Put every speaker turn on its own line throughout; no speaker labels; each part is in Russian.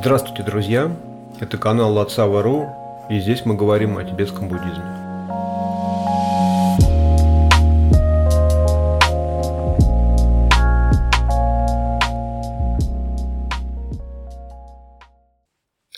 Здравствуйте, друзья! Это канал Лацава.ру, и здесь мы говорим о тибетском буддизме.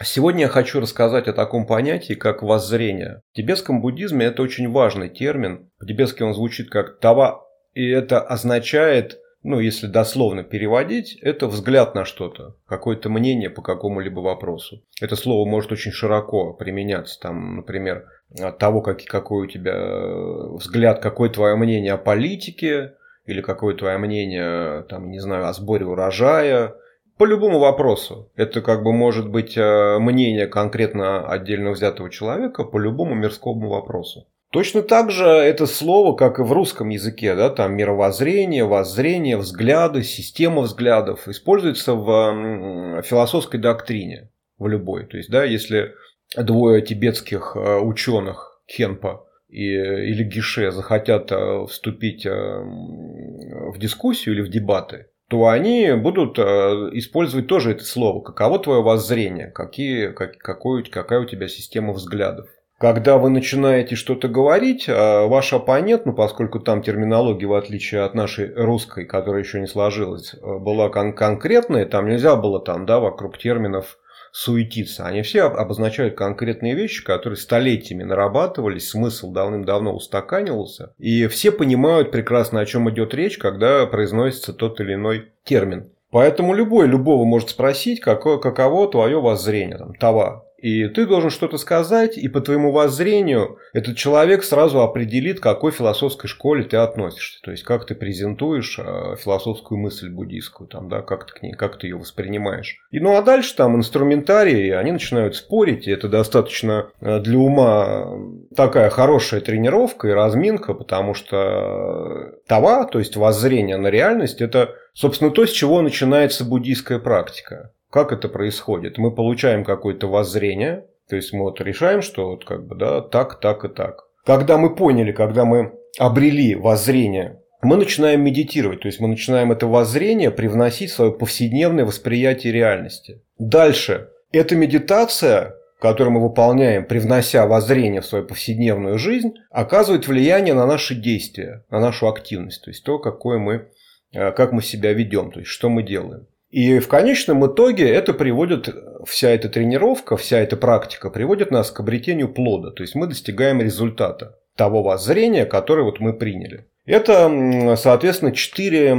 Сегодня я хочу рассказать о таком понятии, как воззрение. В тибетском буддизме это очень важный термин. По-тибетски он звучит как «тава», и это означает ну, если дословно переводить, это взгляд на что-то, какое-то мнение по какому-либо вопросу. Это слово может очень широко применяться, там, например, от того, как, какой у тебя э, взгляд, какое твое мнение о политике, или какое твое мнение, там, не знаю, о сборе урожая, по любому вопросу. Это как бы может быть э, мнение конкретно отдельно взятого человека по любому мирскому вопросу. Точно так же это слово, как и в русском языке, да, там мировоззрение, воззрение, взгляды, система взглядов, используется в философской доктрине, в любой. То есть, да, если двое тибетских э, ученых Кенпа и, или Гише захотят э, вступить э, в дискуссию или в дебаты, то они будут использовать тоже это слово. Каково твое воззрение? Какие, как, какой, какая у тебя система взглядов? Когда вы начинаете что-то говорить, а ваш оппонент, ну поскольку там терминология, в отличие от нашей русской, которая еще не сложилась, э, была кон- конкретная, там нельзя было там, да, вокруг терминов суетиться. Они все обозначают конкретные вещи, которые столетиями нарабатывались, смысл давным-давно устаканивался. И все понимают прекрасно, о чем идет речь, когда произносится тот или иной термин. Поэтому любой любого может спросить, какое, каково твое воззрение, там, това, и ты должен что-то сказать, и по твоему воззрению этот человек сразу определит, к какой философской школе ты относишься. То есть, как ты презентуешь э, философскую мысль буддийскую, там, да, как ты к ней, как ты ее воспринимаешь. И ну а дальше там инструментарии, они начинают спорить, и это достаточно э, для ума такая хорошая тренировка и разминка, потому что това, то есть воззрение на реальность, это, собственно, то, с чего начинается буддийская практика. Как это происходит? Мы получаем какое-то воззрение, то есть мы вот решаем, что вот как бы да, так, так и так. Когда мы поняли, когда мы обрели воззрение, мы начинаем медитировать, то есть мы начинаем это воззрение привносить в свое повседневное восприятие реальности. Дальше. Эта медитация, которую мы выполняем, привнося воззрение в свою повседневную жизнь, оказывает влияние на наши действия, на нашу активность, то есть то, какое мы, э, как мы себя ведем, то есть что мы делаем. И в конечном итоге это приводит, вся эта тренировка, вся эта практика приводит нас к обретению плода. То есть мы достигаем результата того воззрения, которое вот мы приняли. Это, соответственно, четыре,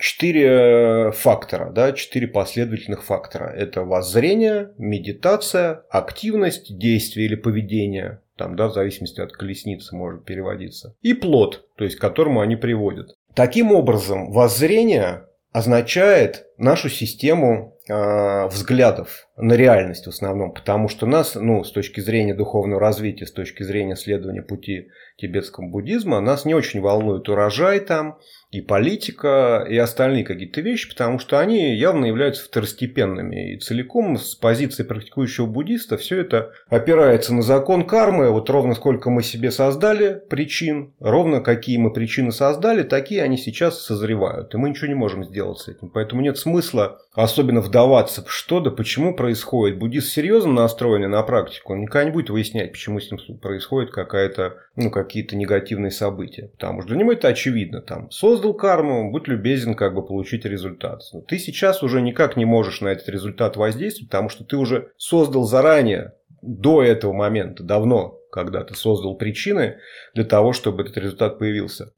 четыре фактора, да, четыре последовательных фактора. Это воззрение, медитация, активность, действие или поведение, там, да, в зависимости от колесницы может переводиться, и плод, то есть к которому они приводят. Таким образом, воззрение означает нашу систему взглядов на реальность в основном, потому что нас, ну, с точки зрения духовного развития, с точки зрения следования пути тибетского буддизма, нас не очень волнует урожай там, и политика, и остальные какие-то вещи, потому что они явно являются второстепенными. И целиком с позиции практикующего буддиста все это опирается на закон кармы. Вот ровно сколько мы себе создали причин, ровно какие мы причины создали, такие они сейчас созревают. И мы ничего не можем сделать с этим. Поэтому нет смысла особенно вдаваться что да почему происходит. Буддист серьезно настроенный на практику, он никогда не будет выяснять, почему с ним происходит какая-то, ну, какие-то негативные события. Потому что для него это очевидно. Там, создал карму, будь любезен как бы получить результат. Но ты сейчас уже никак не можешь на этот результат воздействовать, потому что ты уже создал заранее, до этого момента, давно, когда ты создал причины для того, чтобы этот результат появился.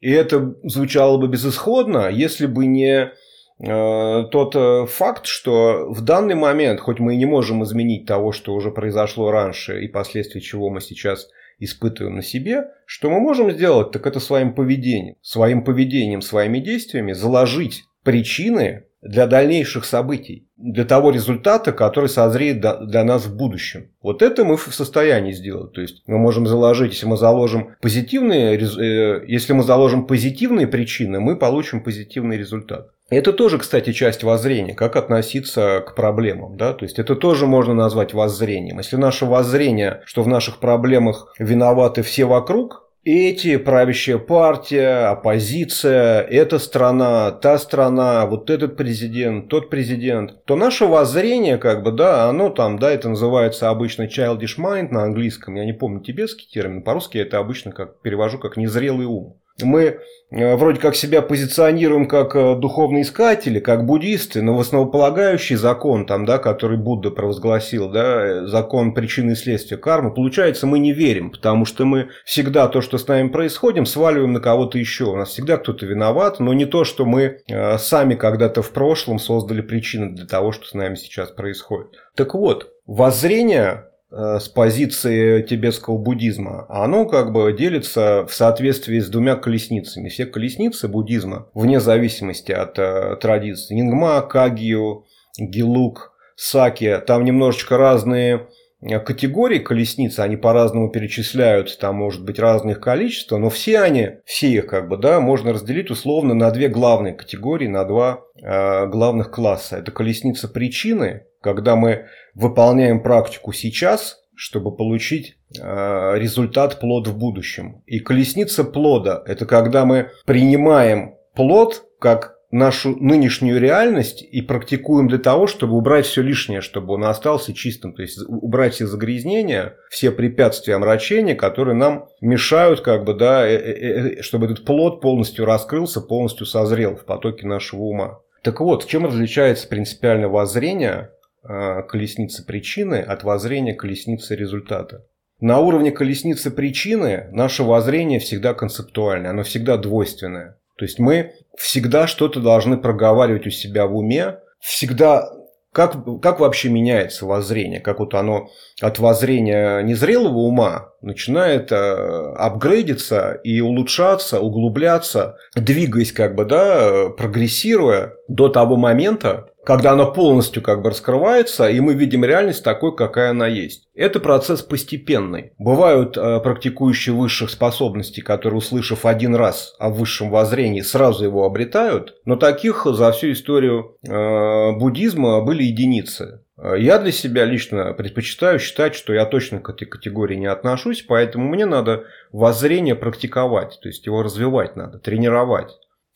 И это звучало бы безысходно, если бы не тот э, факт, что в данный момент, хоть мы и не можем изменить того, что уже произошло раньше и последствия чего мы сейчас испытываем на себе, что мы можем сделать, так это своим поведением. Своим поведением, своими действиями заложить причины для дальнейших событий, для того результата, который созреет для нас в будущем. Вот это мы в состоянии сделать. То есть мы можем заложить, если мы заложим позитивные, э, если мы заложим позитивные причины, мы получим позитивный результат. Это тоже, кстати, часть воззрения, как относиться к проблемам. Да? То есть это тоже можно назвать воззрением. Если наше воззрение, что в наших проблемах виноваты все вокруг, эти, правящая партия, оппозиция, эта страна, та страна, вот этот президент, тот президент, то наше воззрение, как бы, да, оно там, да, это называется обычно childish mind на английском, я не помню тибетский термин, по-русски это обычно как перевожу как незрелый ум. Мы э, вроде как себя позиционируем как э, духовные искатели, как буддисты, но в основополагающий закон, там, да, который Будда провозгласил, да, э, закон причины и следствия кармы, получается, мы не верим, потому что мы всегда то, что с нами происходит, сваливаем на кого-то еще. У нас всегда кто-то виноват, но не то, что мы сами когда-то в прошлом создали причины для того, что с нами сейчас происходит. Так вот, воззрение с позиции тибетского буддизма, оно как бы делится в соответствии с двумя колесницами. Все колесницы буддизма, вне зависимости от э, традиции, Нингма, Кагию, Гилук, Саки, там немножечко разные э, категории колесниц, они по-разному перечисляются, там может быть разных количества, но все они, все их как бы, да, можно разделить условно на две главные категории, на два э, главных класса. Это колесница причины, когда мы выполняем практику сейчас, чтобы получить э, результат плод в будущем. И колесница плода – это когда мы принимаем плод как нашу нынешнюю реальность и практикуем для того, чтобы убрать все лишнее, чтобы он остался чистым, то есть убрать все загрязнения, все препятствия омрачения, которые нам мешают, как бы, да, э, э, чтобы этот плод полностью раскрылся, полностью созрел в потоке нашего ума. Так вот, чем различается принципиальное воззрение Э, колесницы причины от воззрения колесницы результата. На уровне колесницы причины наше воззрение всегда концептуальное, оно всегда двойственное. То есть мы всегда что-то должны проговаривать у себя в уме, всегда как, как вообще меняется воззрение? Как вот оно от воззрения незрелого ума начинает э, апгрейдиться и улучшаться, углубляться, двигаясь как бы, да, прогрессируя до того момента, когда она полностью как бы раскрывается, и мы видим реальность такой, какая она есть. Это процесс постепенный. Бывают э, практикующие высших способностей, которые, услышав один раз о высшем воззрении, сразу его обретают, но таких за всю историю э, буддизма были единицы. Я для себя лично предпочитаю считать, что я точно к этой категории не отношусь, поэтому мне надо воззрение практиковать, то есть его развивать надо, тренировать.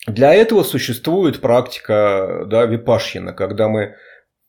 Для этого существует практика да, випашьина, когда мы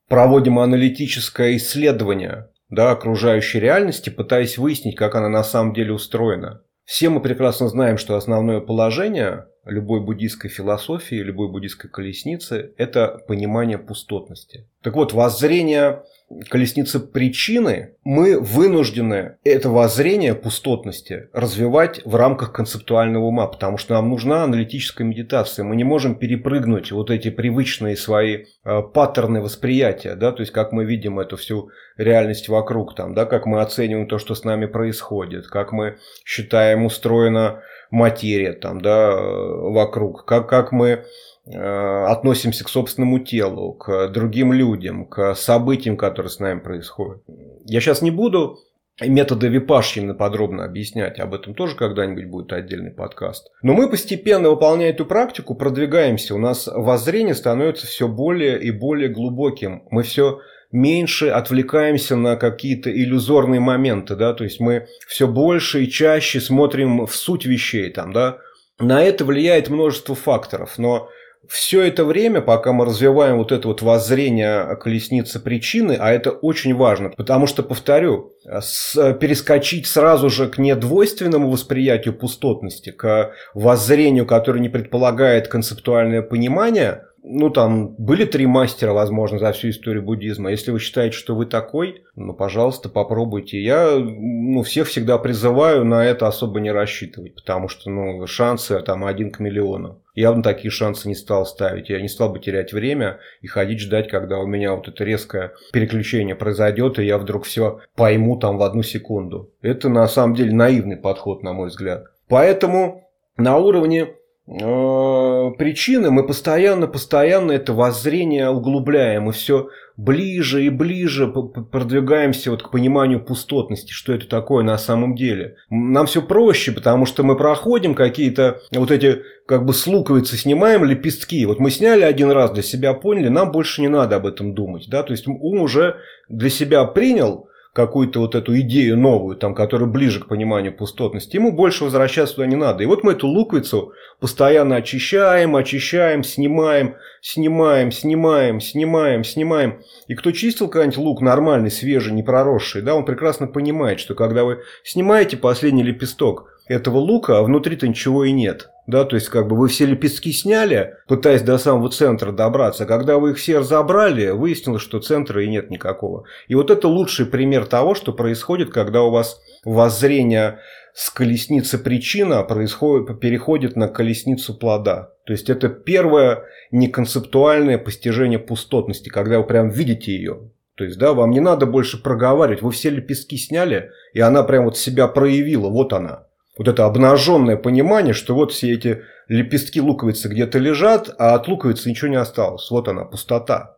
проводим аналитическое исследование да, окружающей реальности, пытаясь выяснить, как она на самом деле устроена. Все мы прекрасно знаем, что основное положение любой буддийской философии, любой буддийской колесницы – это понимание пустотности. Так вот, воззрение колесницы причины, мы вынуждены это воззрение пустотности развивать в рамках концептуального ума, потому что нам нужна аналитическая медитация. Мы не можем перепрыгнуть вот эти привычные свои э, паттерны восприятия, да, то есть как мы видим эту всю реальность вокруг, там, да, как мы оцениваем то, что с нами происходит, как мы считаем устроена материя там, да, вокруг, как, как мы Э, относимся к собственному телу, к другим людям, к событиям, которые с нами происходят. Я сейчас не буду методы випашьины подробно объяснять, об этом тоже когда-нибудь будет отдельный подкаст. Но мы постепенно, выполняя эту практику, продвигаемся. У нас воззрение становится все более и более глубоким. Мы все меньше отвлекаемся на какие-то иллюзорные моменты, да, то есть мы все больше и чаще смотрим в суть вещей, там, да. На это влияет множество факторов, но все это время, пока мы развиваем вот это вот воззрение колесницы причины, а это очень важно, потому что, повторю, с, перескочить сразу же к недвойственному восприятию пустотности, к воззрению, которое не предполагает концептуальное понимание – ну, там были три мастера, возможно, за всю историю буддизма. Если вы считаете, что вы такой, ну, пожалуйста, попробуйте. Я, ну, всех всегда призываю на это особо не рассчитывать, потому что, ну, шансы там один к миллиону. Я бы на такие шансы не стал ставить. Я не стал бы терять время и ходить ждать, когда у меня вот это резкое переключение произойдет, и я вдруг все пойму там в одну секунду. Это на самом деле наивный подход, на мой взгляд. Поэтому на уровне причины, мы постоянно, постоянно это воззрение углубляем, и все ближе и ближе продвигаемся вот к пониманию пустотности, что это такое на самом деле. Нам все проще, потому что мы проходим какие-то вот эти как бы с луковицы снимаем лепестки. Вот мы сняли один раз для себя, поняли, нам больше не надо об этом думать. Да? То есть ум уже для себя принял, какую-то вот эту идею новую, там, которая ближе к пониманию пустотности, ему больше возвращаться туда не надо. И вот мы эту луковицу постоянно очищаем, очищаем, снимаем, снимаем, снимаем, снимаем, снимаем. И кто чистил когда-нибудь лук нормальный, свежий, не проросший, да, он прекрасно понимает, что когда вы снимаете последний лепесток этого лука, а внутри-то ничего и нет. Да, то есть, как бы вы все лепестки сняли, пытаясь до самого центра добраться. Когда вы их все разобрали, выяснилось, что центра и нет никакого. И вот это лучший пример того, что происходит, когда у вас воззрение с колесницы причина происходит, переходит на колесницу плода. То есть это первое неконцептуальное постижение пустотности, когда вы прям видите ее. То есть, да, вам не надо больше проговаривать, вы все лепестки сняли, и она прям вот себя проявила, вот она вот это обнаженное понимание, что вот все эти лепестки луковицы где-то лежат, а от луковицы ничего не осталось. Вот она, пустота.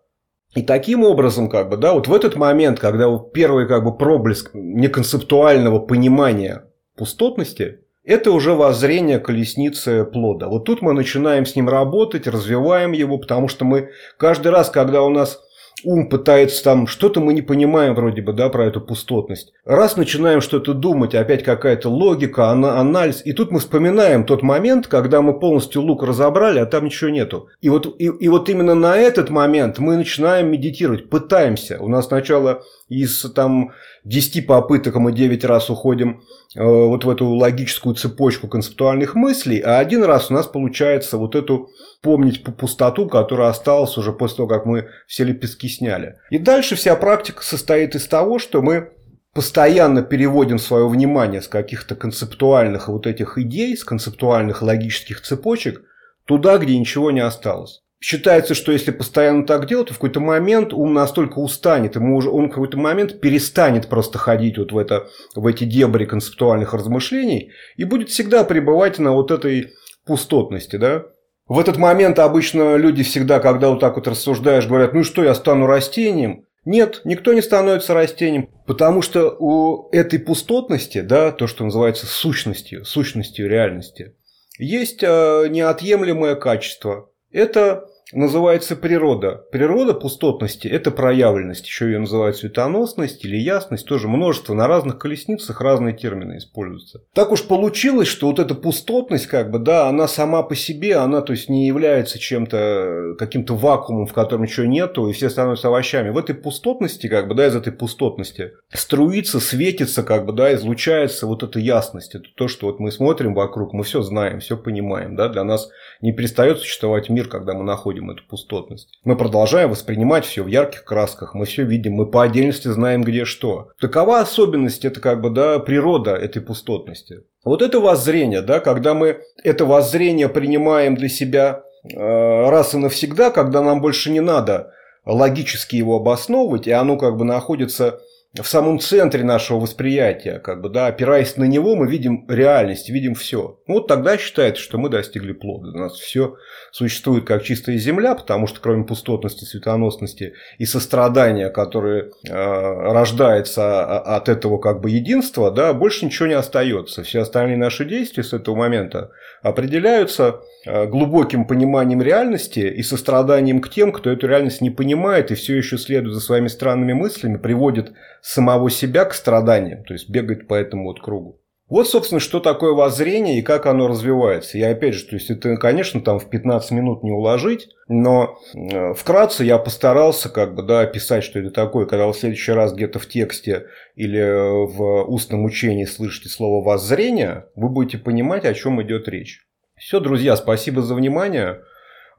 И таким образом, как бы, да, вот в этот момент, когда первый как бы проблеск неконцептуального понимания пустотности, это уже воззрение колесницы плода. Вот тут мы начинаем с ним работать, развиваем его, потому что мы каждый раз, когда у нас ум пытается там, что-то мы не понимаем вроде бы, да, про эту пустотность. Раз начинаем что-то думать, опять какая-то логика, анализ, и тут мы вспоминаем тот момент, когда мы полностью лук разобрали, а там ничего нету. И вот, и, и вот именно на этот момент мы начинаем медитировать, пытаемся. У нас сначала из там 10 попыток мы 9 раз уходим э, вот в эту логическую цепочку концептуальных мыслей, а один раз у нас получается вот эту помнить по пустоту, которая осталась уже после того, как мы все лепестки сняли. И дальше вся практика состоит из того, что мы постоянно переводим свое внимание с каких-то концептуальных вот этих идей, с концептуальных логических цепочек туда, где ничего не осталось. Считается, что если постоянно так делать, то в какой-то момент ум настолько устанет, ему уже, он в какой-то момент перестанет просто ходить вот в, это, в эти дебри концептуальных размышлений и будет всегда пребывать на вот этой пустотности, да. В этот момент обычно люди всегда, когда вот так вот рассуждаешь, говорят, ну что, я стану растением? Нет, никто не становится растением, потому что у этой пустотности, да, то, что называется сущностью, сущностью реальности, есть э, неотъемлемое качество – это называется природа. Природа пустотности – это проявленность. Еще ее называют светоносность или ясность. Тоже множество. На разных колесницах разные термины используются. Так уж получилось, что вот эта пустотность, как бы, да, она сама по себе, она то есть не является чем-то, каким-то вакуумом, в котором ничего нету, и все становятся овощами. В этой пустотности, как бы, да, из этой пустотности струится, светится, как бы, да, излучается вот эта ясность. Это то, что вот мы смотрим вокруг, мы все знаем, все понимаем, да, для нас не перестает существовать мир, когда мы находимся находим эту пустотность. Мы продолжаем воспринимать все в ярких красках, мы все видим, мы по отдельности знаем, где что. Такова особенность, это как бы, да, природа этой пустотности. Вот это воззрение, да, когда мы это воззрение принимаем для себя э, раз и навсегда, когда нам больше не надо логически его обосновывать, и оно как бы находится в самом центре нашего восприятия, как бы, да, опираясь на него, мы видим реальность, видим все. Вот тогда считается, что мы достигли плода. У нас все существует как чистая земля, потому что кроме пустотности, светоносности и сострадания, которое э, рождается от этого как бы единства, да, больше ничего не остается. Все остальные наши действия с этого момента определяются э, глубоким пониманием реальности и состраданием к тем, кто эту реальность не понимает и все еще следует за своими странными мыслями, приводит самого себя к страданиям, то есть бегает по этому вот кругу. Вот, собственно, что такое воззрение и как оно развивается. Я опять же, то есть это, конечно, там в 15 минут не уложить, но э, вкратце я постарался как бы, да, описать, что это такое. Когда в следующий раз где-то в тексте или в устном учении слышите слово воззрение, вы будете понимать, о чем идет речь. Все, друзья, спасибо за внимание.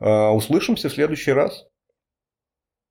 Э, услышимся в следующий раз.